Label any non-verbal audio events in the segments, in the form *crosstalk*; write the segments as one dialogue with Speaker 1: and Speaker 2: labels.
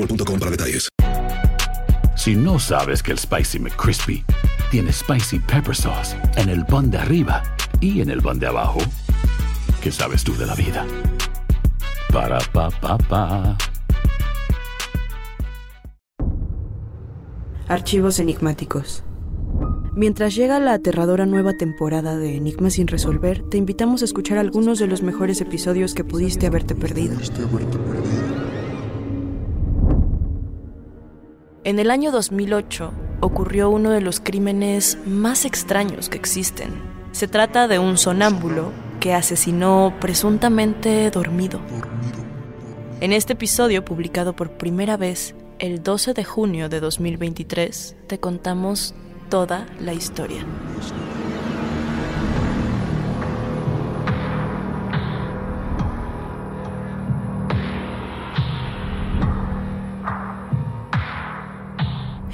Speaker 1: boostmobile.com para detalles.
Speaker 2: Si no sabes que el Spicy McCrispy tiene Spicy Pepper Sauce en el pan de arriba y en el pan de abajo, ¿qué sabes tú de la vida? Para, pa, pa, pa.
Speaker 3: Archivos enigmáticos. Mientras llega la aterradora nueva temporada de Enigmas sin resolver, te invitamos a escuchar algunos de los mejores episodios que pudiste haberte perdido. En el año 2008 ocurrió uno de los crímenes más extraños que existen. Se trata de un sonámbulo que asesinó presuntamente dormido. En este episodio, publicado por primera vez el 12 de junio de 2023, te contamos toda la historia.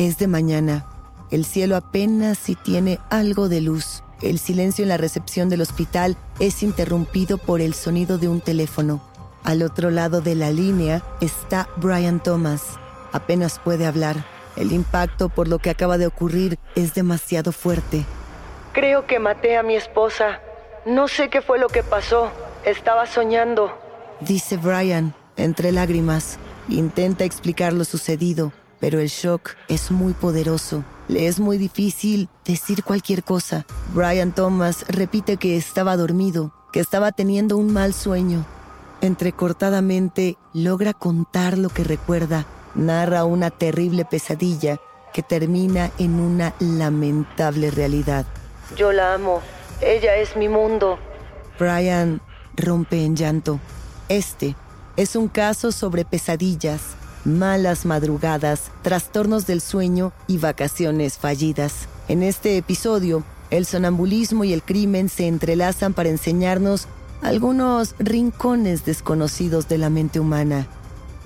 Speaker 4: Es de mañana. El cielo apenas si tiene algo de luz. El silencio en la recepción del hospital es interrumpido por el sonido de un teléfono. Al otro lado de la línea está Brian Thomas. Apenas puede hablar. El impacto por lo que acaba de ocurrir es demasiado fuerte. Creo que maté a mi esposa. No sé qué fue lo que pasó. Estaba soñando. Dice Brian, entre lágrimas. Intenta explicar lo sucedido, pero el shock es muy poderoso. Le es muy difícil decir cualquier cosa. Brian Thomas repite que estaba dormido, que estaba teniendo un mal sueño. Entrecortadamente logra contar lo que recuerda. Narra una terrible pesadilla que termina en una lamentable realidad. Yo la amo. Ella es mi mundo. Brian rompe en llanto. Este es un caso sobre pesadillas, malas madrugadas, trastornos del sueño y vacaciones fallidas. En este episodio, el sonambulismo y el crimen se entrelazan para enseñarnos algunos rincones desconocidos de la mente humana.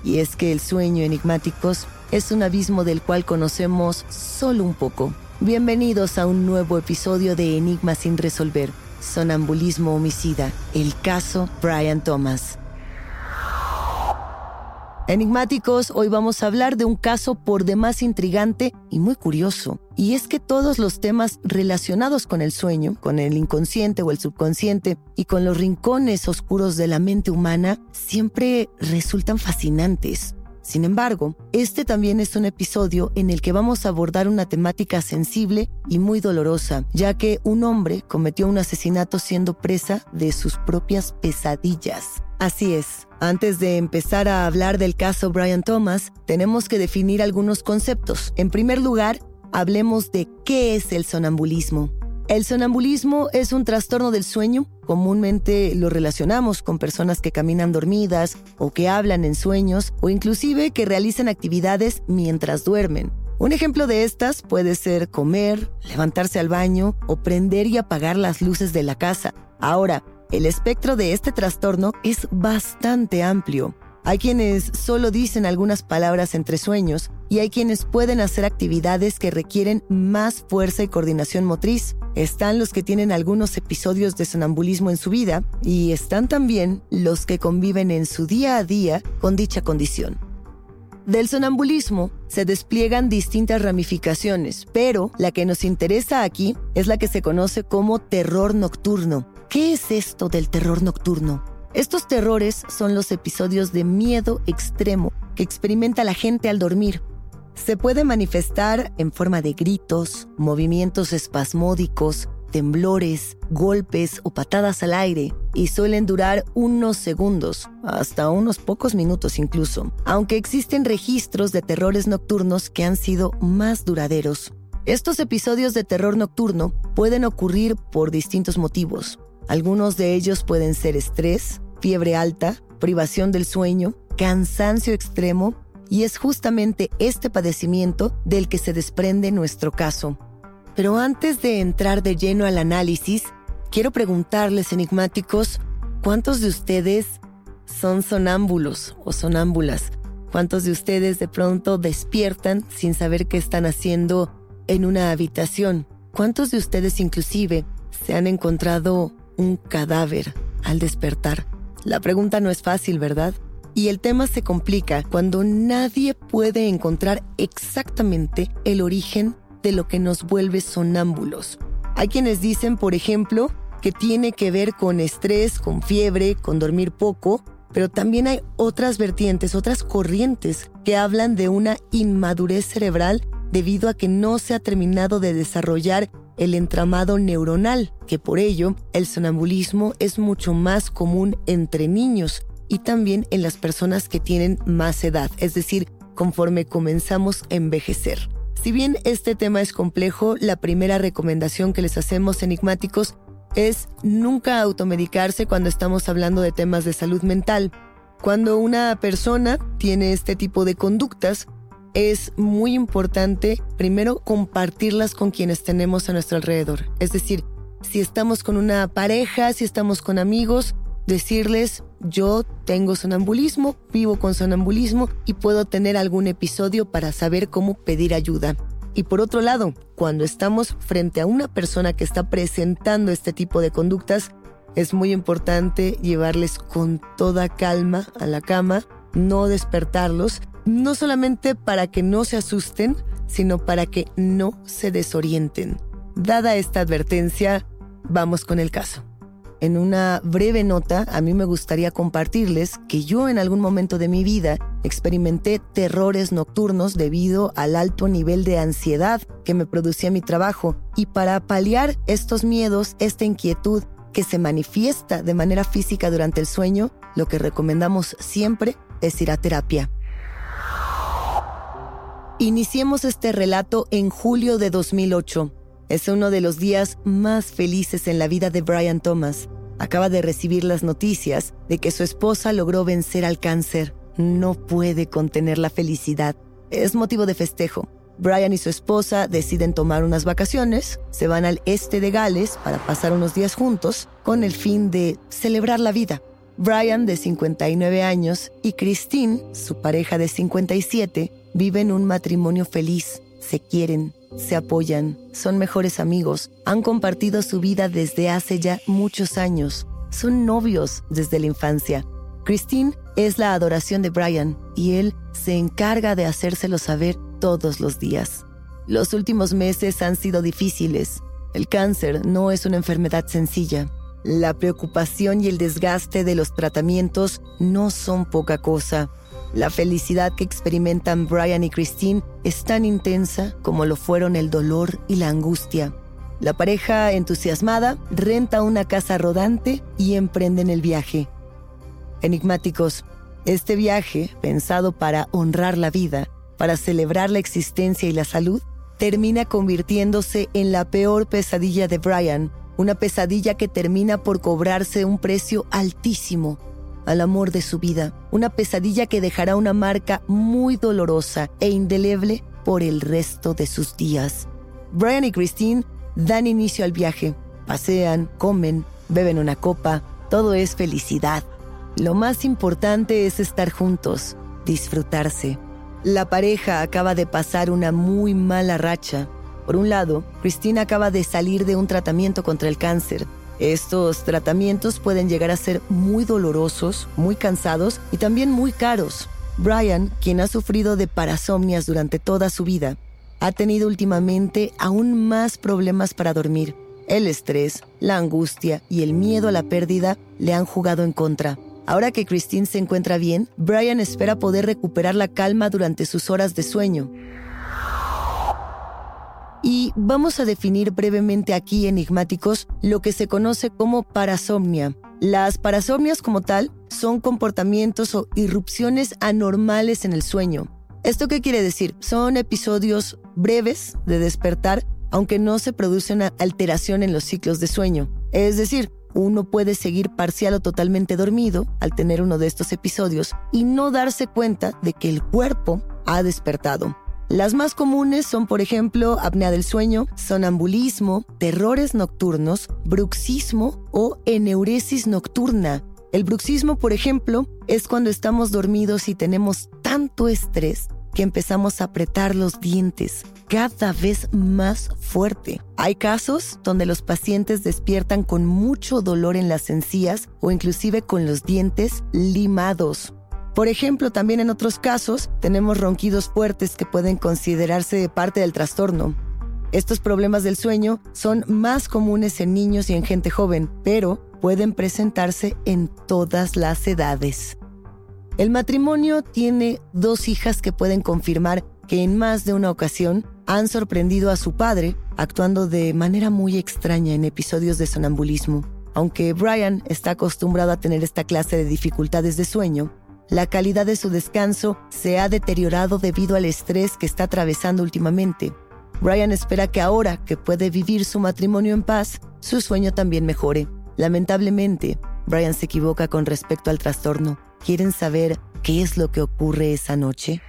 Speaker 4: Y es que el sueño enigmáticos es un abismo del cual conocemos solo un poco. Bienvenidos a un nuevo episodio de Enigmas sin resolver, Sonambulismo homicida, el caso Brian Thomas. Enigmáticos, hoy vamos a hablar de un caso por demás intrigante y muy curioso. Y es que todos los temas relacionados con el sueño, con el inconsciente o el subconsciente y con los rincones oscuros de la mente humana siempre resultan fascinantes. Sin embargo, este también es un episodio en el que vamos a abordar una temática sensible y muy dolorosa, ya que un hombre cometió un asesinato siendo presa de sus propias pesadillas. Así es, antes de empezar a hablar del caso Brian Thomas, tenemos que definir algunos conceptos. En primer lugar, hablemos de qué es el sonambulismo. El sonambulismo es un trastorno del sueño. Comúnmente lo relacionamos con personas que caminan dormidas o que hablan en sueños o inclusive que realizan actividades mientras duermen. Un ejemplo de estas puede ser comer, levantarse al baño o prender y apagar las luces de la casa. Ahora, el espectro de este trastorno es bastante amplio. Hay quienes solo dicen algunas palabras entre sueños y hay quienes pueden hacer actividades que requieren más fuerza y coordinación motriz. Están los que tienen algunos episodios de sonambulismo en su vida y están también los que conviven en su día a día con dicha condición. Del sonambulismo se despliegan distintas ramificaciones, pero la que nos interesa aquí es la que se conoce como terror nocturno. ¿Qué es esto del terror nocturno? Estos terrores son los episodios de miedo extremo que experimenta la gente al dormir. Se puede manifestar en forma de gritos, movimientos espasmódicos, temblores, golpes o patadas al aire y suelen durar unos segundos, hasta unos pocos minutos incluso, aunque existen registros de terrores nocturnos que han sido más duraderos. Estos episodios de terror nocturno pueden ocurrir por distintos motivos. Algunos de ellos pueden ser estrés, fiebre alta, privación del sueño, cansancio extremo, y es justamente este padecimiento del que se desprende nuestro caso. Pero antes de entrar de lleno al análisis, quiero preguntarles, enigmáticos, ¿cuántos de ustedes son sonámbulos o sonámbulas? ¿Cuántos de ustedes de pronto despiertan sin saber qué están haciendo en una habitación? ¿Cuántos de ustedes inclusive se han encontrado un cadáver al despertar? La pregunta no es fácil, ¿verdad? Y el tema se complica cuando nadie puede encontrar exactamente el origen de lo que nos vuelve sonámbulos. Hay quienes dicen, por ejemplo, que tiene que ver con estrés, con fiebre, con dormir poco, pero también hay otras vertientes, otras corrientes que hablan de una inmadurez cerebral debido a que no se ha terminado de desarrollar el entramado neuronal, que por ello el sonambulismo es mucho más común entre niños y también en las personas que tienen más edad, es decir, conforme comenzamos a envejecer. Si bien este tema es complejo, la primera recomendación que les hacemos enigmáticos es nunca automedicarse cuando estamos hablando de temas de salud mental. Cuando una persona tiene este tipo de conductas, es muy importante primero compartirlas con quienes tenemos a nuestro alrededor. Es decir, si estamos con una pareja, si estamos con amigos, decirles, yo tengo sonambulismo, vivo con sonambulismo y puedo tener algún episodio para saber cómo pedir ayuda. Y por otro lado, cuando estamos frente a una persona que está presentando este tipo de conductas, es muy importante llevarles con toda calma a la cama, no despertarlos no solamente para que no se asusten, sino para que no se desorienten. Dada esta advertencia, vamos con el caso. En una breve nota, a mí me gustaría compartirles que yo en algún momento de mi vida experimenté terrores nocturnos debido al alto nivel de ansiedad que me producía mi trabajo y para paliar estos miedos, esta inquietud que se manifiesta de manera física durante el sueño, lo que recomendamos siempre es ir a terapia. Iniciemos este relato en julio de 2008. Es uno de los días más felices en la vida de Brian Thomas. Acaba de recibir las noticias de que su esposa logró vencer al cáncer. No puede contener la felicidad. Es motivo de festejo. Brian y su esposa deciden tomar unas vacaciones, se van al este de Gales para pasar unos días juntos con el fin de celebrar la vida. Brian, de 59 años, y Christine, su pareja de 57, viven un matrimonio feliz, se quieren, se apoyan, son mejores amigos, han compartido su vida desde hace ya muchos años, son novios desde la infancia. Christine es la adoración de Brian y él se encarga de hacérselo saber todos los días. Los últimos meses han sido difíciles. El cáncer no es una enfermedad sencilla. La preocupación y el desgaste de los tratamientos no son poca cosa. La felicidad que experimentan Brian y Christine es tan intensa como lo fueron el dolor y la angustia. La pareja entusiasmada renta una casa rodante y emprenden el viaje. Enigmáticos, este viaje, pensado para honrar la vida, para celebrar la existencia y la salud, termina convirtiéndose en la peor pesadilla de Brian, una pesadilla que termina por cobrarse un precio altísimo al amor de su vida, una pesadilla que dejará una marca muy dolorosa e indeleble por el resto de sus días. Brian y Christine dan inicio al viaje, pasean, comen, beben una copa, todo es felicidad. Lo más importante es estar juntos, disfrutarse. La pareja acaba de pasar una muy mala racha. Por un lado, Christine acaba de salir de un tratamiento contra el cáncer estos tratamientos pueden llegar a ser muy dolorosos, muy cansados y también muy caros. Brian, quien ha sufrido de parasomnias durante toda su vida, ha tenido últimamente aún más problemas para dormir. El estrés, la angustia y el miedo a la pérdida le han jugado en contra. Ahora que Christine se encuentra bien, Brian espera poder recuperar la calma durante sus horas de sueño. Y vamos a definir brevemente aquí, enigmáticos, lo que se conoce como parasomnia. Las parasomnias como tal son comportamientos o irrupciones anormales en el sueño. ¿Esto qué quiere decir? Son episodios breves de despertar, aunque no se produce una alteración en los ciclos de sueño. Es decir, uno puede seguir parcial o totalmente dormido al tener uno de estos episodios y no darse cuenta de que el cuerpo ha despertado. Las más comunes son, por ejemplo, apnea del sueño, sonambulismo, terrores nocturnos, bruxismo o eneuresis nocturna. El bruxismo, por ejemplo, es cuando estamos dormidos y tenemos tanto estrés que empezamos a apretar los dientes cada vez más fuerte. Hay casos donde los pacientes despiertan con mucho dolor en las encías o inclusive con los dientes limados. Por ejemplo, también en otros casos tenemos ronquidos fuertes que pueden considerarse parte del trastorno. Estos problemas del sueño son más comunes en niños y en gente joven, pero pueden presentarse en todas las edades. El matrimonio tiene dos hijas que pueden confirmar que en más de una ocasión han sorprendido a su padre actuando de manera muy extraña en episodios de sonambulismo. Aunque Brian está acostumbrado a tener esta clase de dificultades de sueño, la calidad de su descanso se ha deteriorado debido al estrés que está atravesando últimamente. Brian espera que ahora que puede vivir su matrimonio en paz, su sueño también mejore. Lamentablemente, Brian se equivoca con respecto al trastorno. ¿Quieren saber qué es lo que ocurre esa noche?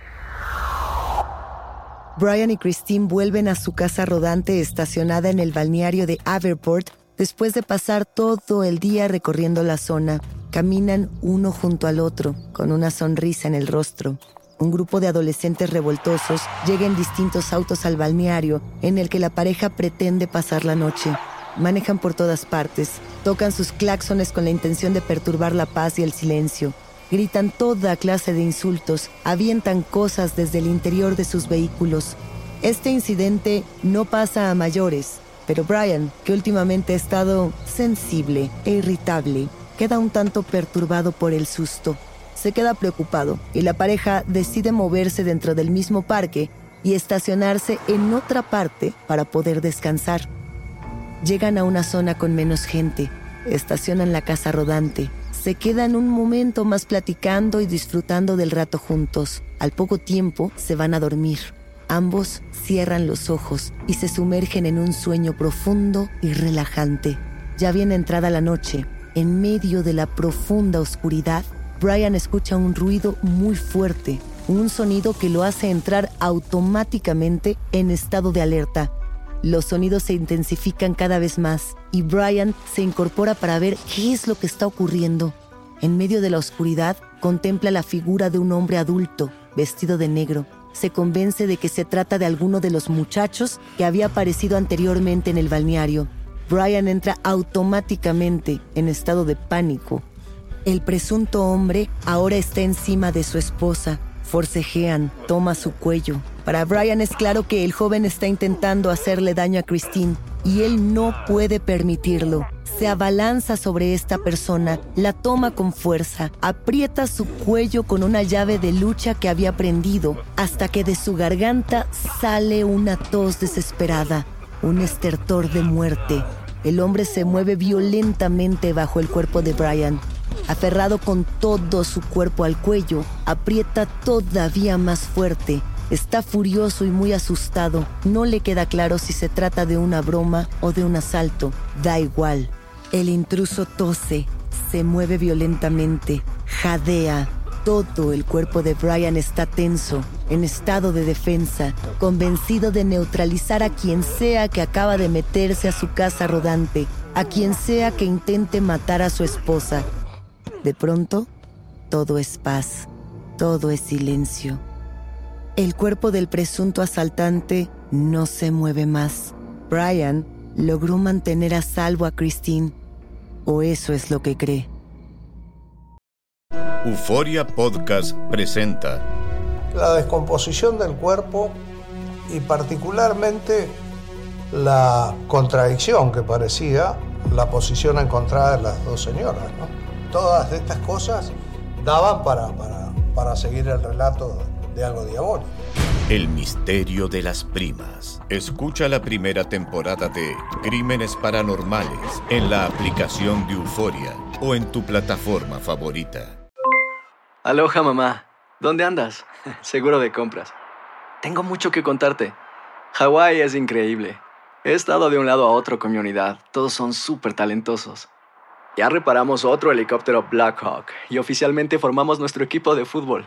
Speaker 4: Brian y Christine vuelven a su casa rodante estacionada en el balneario de Averport después de pasar todo el día recorriendo la zona. Caminan uno junto al otro, con una sonrisa en el rostro. Un grupo de adolescentes revoltosos llega en distintos autos al balneario en el que la pareja pretende pasar la noche. Manejan por todas partes, tocan sus claxones con la intención de perturbar la paz y el silencio. Gritan toda clase de insultos, avientan cosas desde el interior de sus vehículos. Este incidente no pasa a mayores, pero Brian, que últimamente ha estado sensible e irritable, queda un tanto perturbado por el susto. Se queda preocupado y la pareja decide moverse dentro del mismo parque y estacionarse en otra parte para poder descansar. Llegan a una zona con menos gente, estacionan la casa rodante, se quedan un momento más platicando y disfrutando del rato juntos. Al poco tiempo se van a dormir. Ambos cierran los ojos y se sumergen en un sueño profundo y relajante. Ya viene entrada la noche en medio de la profunda oscuridad, Brian escucha un ruido muy fuerte, un sonido que lo hace entrar automáticamente en estado de alerta. Los sonidos se intensifican cada vez más y Brian se incorpora para ver qué es lo que está ocurriendo. En medio de la oscuridad, contempla la figura de un hombre adulto, vestido de negro. Se convence de que se trata de alguno de los muchachos que había aparecido anteriormente en el balneario. Brian entra automáticamente en estado de pánico. El presunto hombre ahora está encima de su esposa. Forcejean, toma su cuello. Para Brian es claro que el joven está intentando hacerle daño a Christine y él no puede permitirlo. Se abalanza sobre esta persona, la toma con fuerza, aprieta su cuello con una llave de lucha que había prendido, hasta que de su garganta sale una tos desesperada, un estertor de muerte. El hombre se mueve violentamente bajo el cuerpo de Brian. Aferrado con todo su cuerpo al cuello, aprieta todavía más fuerte. Está furioso y muy asustado. No le queda claro si se trata de una broma o de un asalto. Da igual. El intruso tose, se mueve violentamente, jadea. Todo el cuerpo de Brian está tenso, en estado de defensa, convencido de neutralizar a quien sea que acaba de meterse a su casa rodante, a quien sea que intente matar a su esposa. De pronto, todo es paz, todo es silencio. El cuerpo del presunto asaltante no se mueve más. Brian logró mantener a salvo a Christine, o eso es lo que cree.
Speaker 5: Euforia Podcast presenta
Speaker 6: la descomposición del cuerpo y particularmente la contradicción que parecía la posición encontrada de las dos señoras. Todas estas cosas daban para, para, para seguir el relato de algo diabólico.
Speaker 5: El misterio de las primas. Escucha la primera temporada de Crímenes Paranormales en la aplicación de Euforia o en tu plataforma favorita.
Speaker 7: Aloha mamá, ¿dónde andas? *laughs* Seguro de compras. Tengo mucho que contarte. Hawái es increíble. He estado de un lado a otro con mi unidad. Todos son súper talentosos. Ya reparamos otro helicóptero Blackhawk y oficialmente formamos nuestro equipo de fútbol.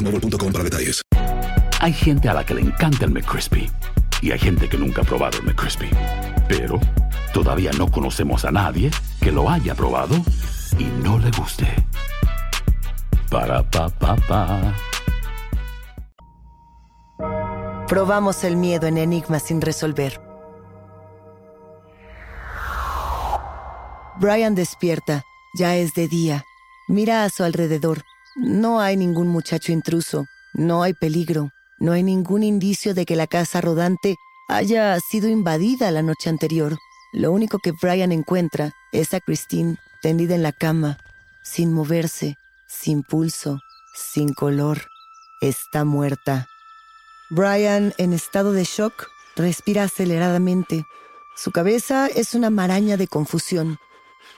Speaker 1: boostmobile.com para detalles.
Speaker 2: Hay gente a la que le encanta el McCrispy y hay gente que nunca ha probado el McCrispy. Pero todavía no conocemos a nadie que lo haya probado y no le guste. Para pa pa pa.
Speaker 4: Probamos el miedo en enigmas sin resolver. Brian despierta. Ya es de día. Mira a su alrededor. No hay ningún muchacho intruso, no hay peligro, no hay ningún indicio de que la casa rodante haya sido invadida la noche anterior. Lo único que Brian encuentra es a Christine tendida en la cama, sin moverse, sin pulso, sin color. Está muerta. Brian, en estado de shock, respira aceleradamente. Su cabeza es una maraña de confusión.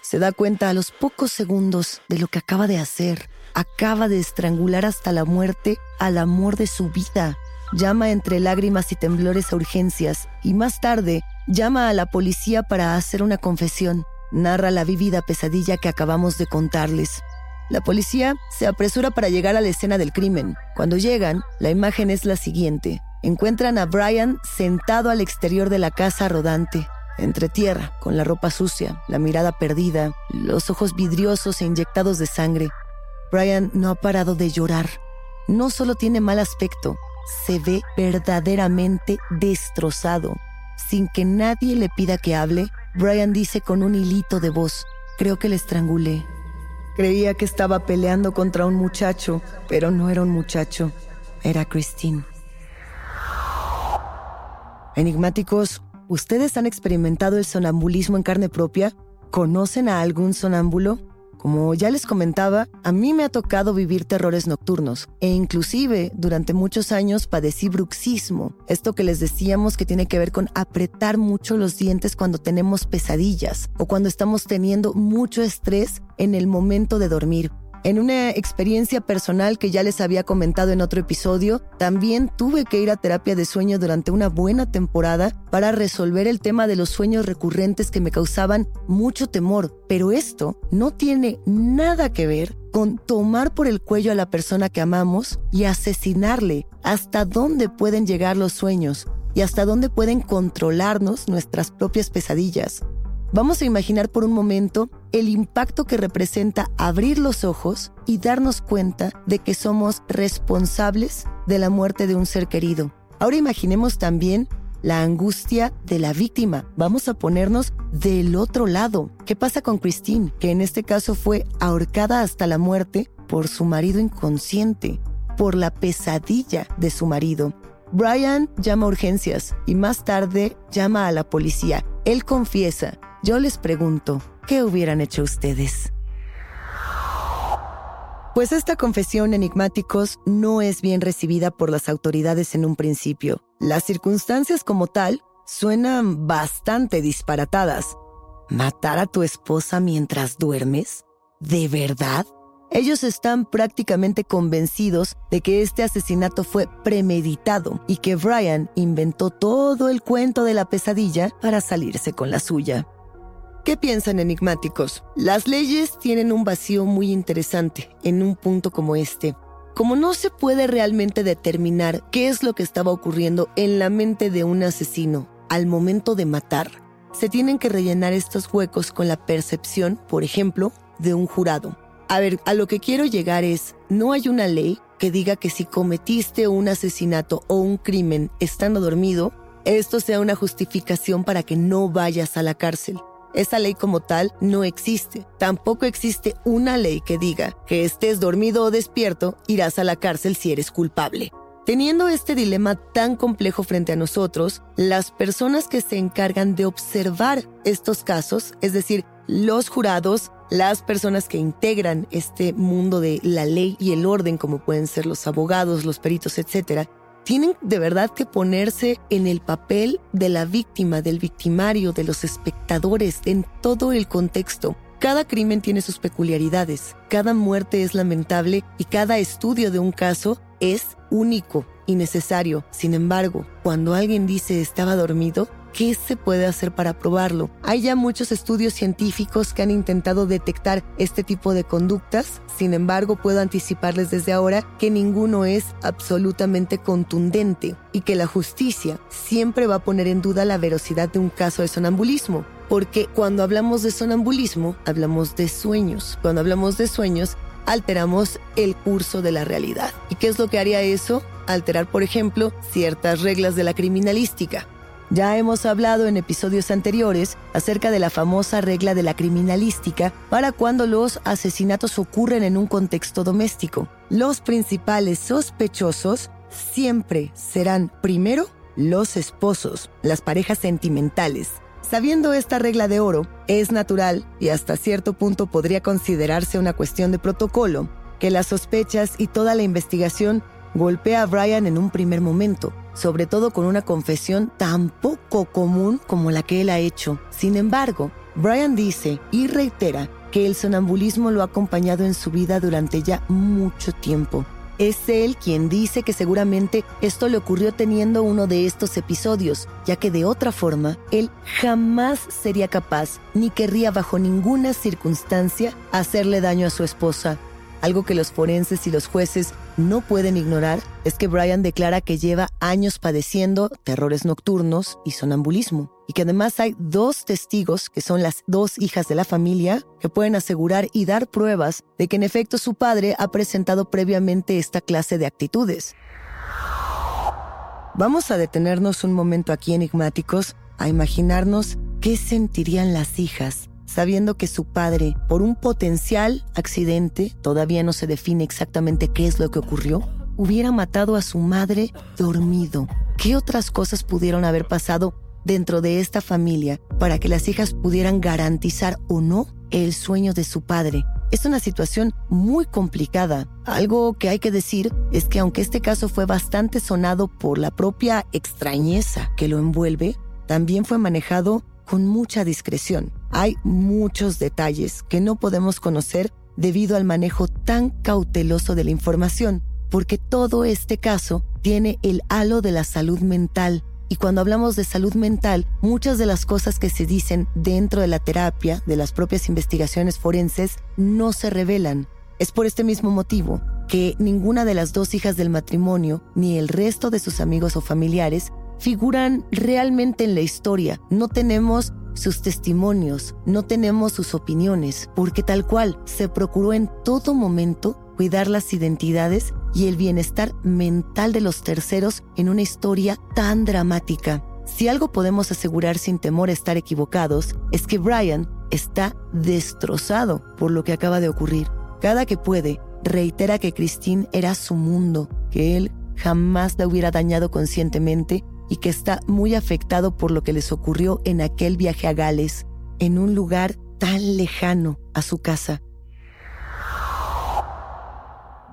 Speaker 4: Se da cuenta a los pocos segundos de lo que acaba de hacer acaba de estrangular hasta la muerte al amor de su vida. Llama entre lágrimas y temblores a urgencias y más tarde llama a la policía para hacer una confesión. Narra la vívida pesadilla que acabamos de contarles. La policía se apresura para llegar a la escena del crimen. Cuando llegan, la imagen es la siguiente. Encuentran a Brian sentado al exterior de la casa rodante, entre tierra, con la ropa sucia, la mirada perdida, los ojos vidriosos e inyectados de sangre. Brian no ha parado de llorar. No solo tiene mal aspecto, se ve verdaderamente destrozado. Sin que nadie le pida que hable, Brian dice con un hilito de voz, creo que le estrangulé. Creía que estaba peleando contra un muchacho, pero no era un muchacho, era Christine. Enigmáticos, ¿ustedes han experimentado el sonambulismo en carne propia? ¿Conocen a algún sonámbulo? Como ya les comentaba, a mí me ha tocado vivir terrores nocturnos e inclusive durante muchos años padecí bruxismo, esto que les decíamos que tiene que ver con apretar mucho los dientes cuando tenemos pesadillas o cuando estamos teniendo mucho estrés en el momento de dormir. En una experiencia personal que ya les había comentado en otro episodio, también tuve que ir a terapia de sueño durante una buena temporada para resolver el tema de los sueños recurrentes que me causaban mucho temor. Pero esto no tiene nada que ver con tomar por el cuello a la persona que amamos y asesinarle. ¿Hasta dónde pueden llegar los sueños? ¿Y hasta dónde pueden controlarnos nuestras propias pesadillas? Vamos a imaginar por un momento el impacto que representa abrir los ojos y darnos cuenta de que somos responsables de la muerte de un ser querido. Ahora imaginemos también la angustia de la víctima. Vamos a ponernos del otro lado. ¿Qué pasa con Christine, que en este caso fue ahorcada hasta la muerte por su marido inconsciente, por la pesadilla de su marido? Brian llama a urgencias y más tarde llama a la policía. Él confiesa yo les pregunto, ¿qué hubieran hecho ustedes? Pues esta confesión enigmáticos no es bien recibida por las autoridades en un principio. Las circunstancias como tal suenan bastante disparatadas. ¿Matar a tu esposa mientras duermes? ¿De verdad? Ellos están prácticamente convencidos de que este asesinato fue premeditado y que Brian inventó todo el cuento de la pesadilla para salirse con la suya. ¿Qué piensan enigmáticos? Las leyes tienen un vacío muy interesante en un punto como este. Como no se puede realmente determinar qué es lo que estaba ocurriendo en la mente de un asesino al momento de matar, se tienen que rellenar estos huecos con la percepción, por ejemplo, de un jurado. A ver, a lo que quiero llegar es, no hay una ley que diga que si cometiste un asesinato o un crimen estando dormido, esto sea una justificación para que no vayas a la cárcel. Esa ley como tal no existe. Tampoco existe una ley que diga que estés dormido o despierto, irás a la cárcel si eres culpable. Teniendo este dilema tan complejo frente a nosotros, las personas que se encargan de observar estos casos, es decir, los jurados, las personas que integran este mundo de la ley y el orden, como pueden ser los abogados, los peritos, etc., tienen de verdad que ponerse en el papel de la víctima, del victimario, de los espectadores, en todo el contexto. Cada crimen tiene sus peculiaridades, cada muerte es lamentable y cada estudio de un caso es único y necesario. Sin embargo, cuando alguien dice estaba dormido, ¿Qué se puede hacer para probarlo? Hay ya muchos estudios científicos que han intentado detectar este tipo de conductas, sin embargo puedo anticiparles desde ahora que ninguno es absolutamente contundente y que la justicia siempre va a poner en duda la veracidad de un caso de sonambulismo. Porque cuando hablamos de sonambulismo, hablamos de sueños. Cuando hablamos de sueños, alteramos el curso de la realidad. ¿Y qué es lo que haría eso? Alterar, por ejemplo, ciertas reglas de la criminalística. Ya hemos hablado en episodios anteriores acerca de la famosa regla de la criminalística para cuando los asesinatos ocurren en un contexto doméstico. Los principales sospechosos siempre serán primero los esposos, las parejas sentimentales. Sabiendo esta regla de oro, es natural y hasta cierto punto podría considerarse una cuestión de protocolo que las sospechas y toda la investigación golpea a Brian en un primer momento, sobre todo con una confesión tan poco común como la que él ha hecho. Sin embargo, Brian dice y reitera que el sonambulismo lo ha acompañado en su vida durante ya mucho tiempo. Es él quien dice que seguramente esto le ocurrió teniendo uno de estos episodios, ya que de otra forma, él jamás sería capaz ni querría bajo ninguna circunstancia hacerle daño a su esposa. Algo que los forenses y los jueces no pueden ignorar es que Brian declara que lleva años padeciendo terrores nocturnos y sonambulismo, y que además hay dos testigos, que son las dos hijas de la familia, que pueden asegurar y dar pruebas de que en efecto su padre ha presentado previamente esta clase de actitudes. Vamos a detenernos un momento aquí enigmáticos a imaginarnos qué sentirían las hijas sabiendo que su padre, por un potencial accidente, todavía no se define exactamente qué es lo que ocurrió, hubiera matado a su madre dormido. ¿Qué otras cosas pudieron haber pasado dentro de esta familia para que las hijas pudieran garantizar o no el sueño de su padre? Es una situación muy complicada. Algo que hay que decir es que aunque este caso fue bastante sonado por la propia extrañeza que lo envuelve, también fue manejado con mucha discreción. Hay muchos detalles que no podemos conocer debido al manejo tan cauteloso de la información, porque todo este caso tiene el halo de la salud mental. Y cuando hablamos de salud mental, muchas de las cosas que se dicen dentro de la terapia, de las propias investigaciones forenses, no se revelan. Es por este mismo motivo que ninguna de las dos hijas del matrimonio, ni el resto de sus amigos o familiares, figuran realmente en la historia. No tenemos sus testimonios, no tenemos sus opiniones, porque tal cual se procuró en todo momento cuidar las identidades y el bienestar mental de los terceros en una historia tan dramática. Si algo podemos asegurar sin temor a estar equivocados, es que Brian está destrozado por lo que acaba de ocurrir. Cada que puede, reitera que Christine era su mundo, que él jamás la hubiera dañado conscientemente y que está muy afectado por lo que les ocurrió en aquel viaje a Gales, en un lugar tan lejano a su casa.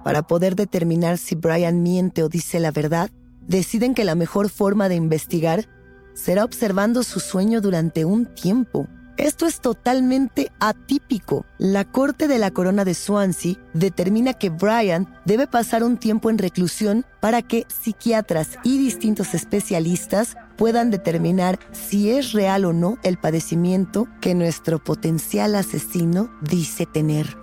Speaker 4: Para poder determinar si Brian miente o dice la verdad, deciden que la mejor forma de investigar será observando su sueño durante un tiempo. Esto es totalmente atípico. La Corte de la Corona de Swansea determina que Brian debe pasar un tiempo en reclusión para que psiquiatras y distintos especialistas puedan determinar si es real o no el padecimiento que nuestro potencial asesino dice tener.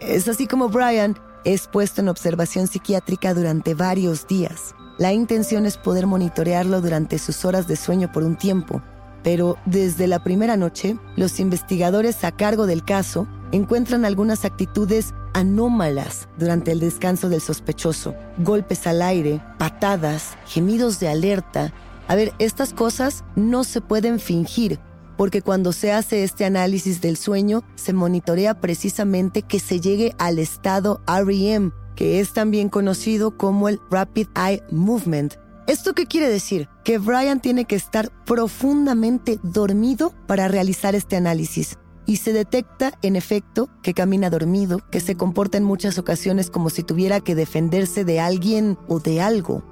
Speaker 4: Es así como Brian es puesto en observación psiquiátrica durante varios días. La intención es poder monitorearlo durante sus horas de sueño por un tiempo pero desde la primera noche, los investigadores a cargo del caso encuentran algunas actitudes anómalas durante el descanso del sospechoso. Golpes al aire, patadas, gemidos de alerta. A ver, estas cosas no se pueden fingir, porque cuando se hace este análisis del sueño, se monitorea precisamente que se llegue al estado REM, que es también conocido como el Rapid Eye Movement, ¿Esto qué quiere decir? Que Brian tiene que estar profundamente dormido para realizar este análisis. Y se detecta, en efecto, que camina dormido, que se comporta en muchas ocasiones como si tuviera que defenderse de alguien o de algo.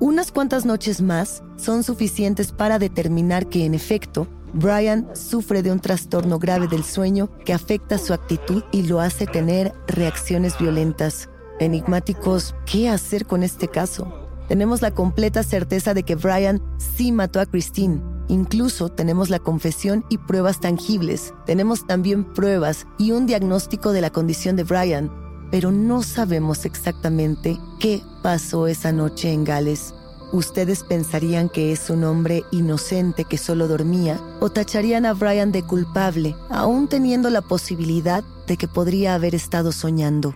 Speaker 4: Unas cuantas noches más son suficientes para determinar que, en efecto, Brian sufre de un trastorno grave del sueño que afecta su actitud y lo hace tener reacciones violentas. Enigmáticos, ¿qué hacer con este caso? Tenemos la completa certeza de que Brian sí mató a Christine. Incluso tenemos la confesión y pruebas tangibles. Tenemos también pruebas y un diagnóstico de la condición de Brian, pero no sabemos exactamente qué pasó esa noche en Gales. Ustedes pensarían que es un hombre inocente que solo dormía o tacharían a Brian de culpable, aún teniendo la posibilidad de que podría haber estado soñando.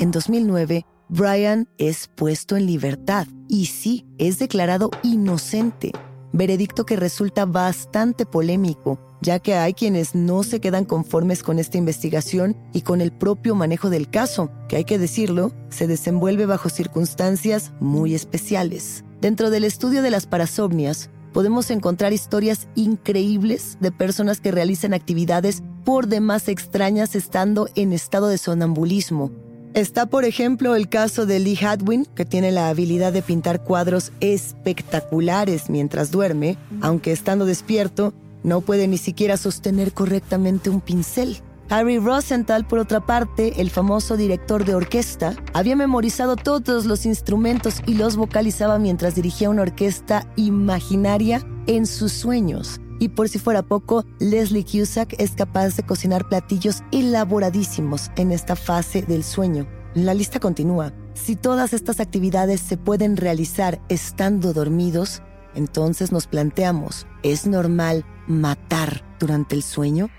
Speaker 4: En 2009, Brian es puesto en libertad y sí, es declarado inocente. Veredicto que resulta bastante polémico, ya que hay quienes no se quedan conformes con esta investigación y con el propio manejo del caso, que hay que decirlo, se desenvuelve bajo circunstancias muy especiales. Dentro del estudio de las parasomnias, podemos encontrar historias increíbles de personas que realizan actividades por demás extrañas estando en estado de sonambulismo, Está, por ejemplo, el caso de Lee Hadwin, que tiene la habilidad de pintar cuadros espectaculares mientras duerme, aunque estando despierto, no puede ni siquiera sostener correctamente un pincel. Harry Rosenthal, por otra parte, el famoso director de orquesta, había memorizado todos los instrumentos y los vocalizaba mientras dirigía una orquesta imaginaria en sus sueños. Y por si fuera poco, Leslie Cusack es capaz de cocinar platillos elaboradísimos en esta fase del sueño. La lista continúa. Si todas estas actividades se pueden realizar estando dormidos, entonces nos planteamos, ¿es normal matar durante el sueño?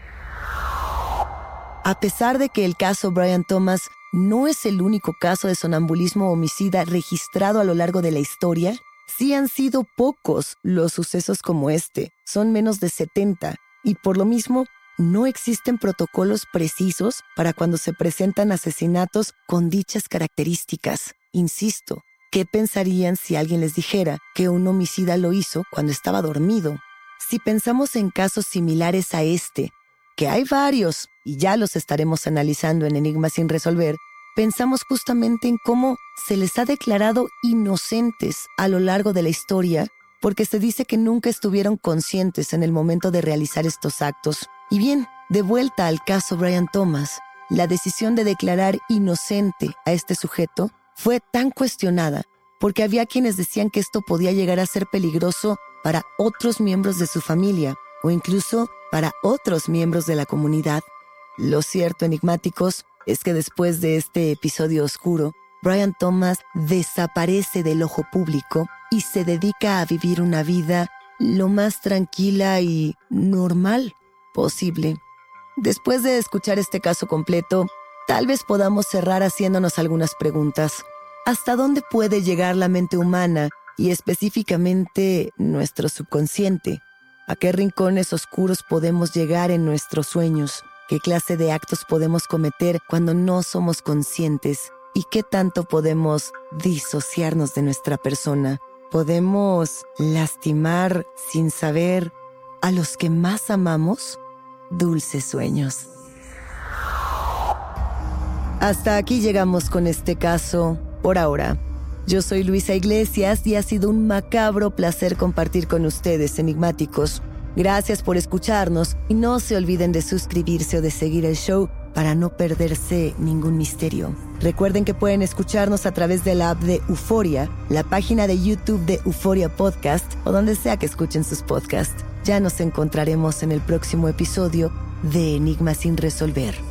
Speaker 4: A pesar de que el caso Brian Thomas no es el único caso de sonambulismo homicida registrado a lo largo de la historia, Sí han sido pocos los sucesos como este, son menos de 70, y por lo mismo no existen protocolos precisos para cuando se presentan asesinatos con dichas características. Insisto, ¿qué pensarían si alguien les dijera que un homicida lo hizo cuando estaba dormido? Si pensamos en casos similares a este, que hay varios y ya los estaremos analizando en Enigmas sin resolver, pensamos justamente en cómo se les ha declarado inocentes a lo largo de la historia porque se dice que nunca estuvieron conscientes en el momento de realizar estos actos. Y bien, de vuelta al caso Brian Thomas, la decisión de declarar inocente a este sujeto fue tan cuestionada porque había quienes decían que esto podía llegar a ser peligroso para otros miembros de su familia o incluso para otros miembros de la comunidad. Lo cierto, enigmáticos, es que después de este episodio oscuro, Brian Thomas desaparece del ojo público y se dedica a vivir una vida lo más tranquila y normal posible. Después de escuchar este caso completo, tal vez podamos cerrar haciéndonos algunas preguntas. ¿Hasta dónde puede llegar la mente humana y específicamente nuestro subconsciente? ¿A qué rincones oscuros podemos llegar en nuestros sueños? ¿Qué clase de actos podemos cometer cuando no somos conscientes? ¿Y qué tanto podemos disociarnos de nuestra persona? ¿Podemos lastimar sin saber a los que más amamos? Dulces sueños. Hasta aquí llegamos con este caso por ahora. Yo soy Luisa Iglesias y ha sido un macabro placer compartir con ustedes, enigmáticos. Gracias por escucharnos y no se olviden de suscribirse o de seguir el show para no perderse ningún misterio. Recuerden que pueden escucharnos a través de la app de Euforia, la página de YouTube de Euforia Podcast o donde sea que escuchen sus podcasts. Ya nos encontraremos en el próximo episodio de Enigma sin resolver.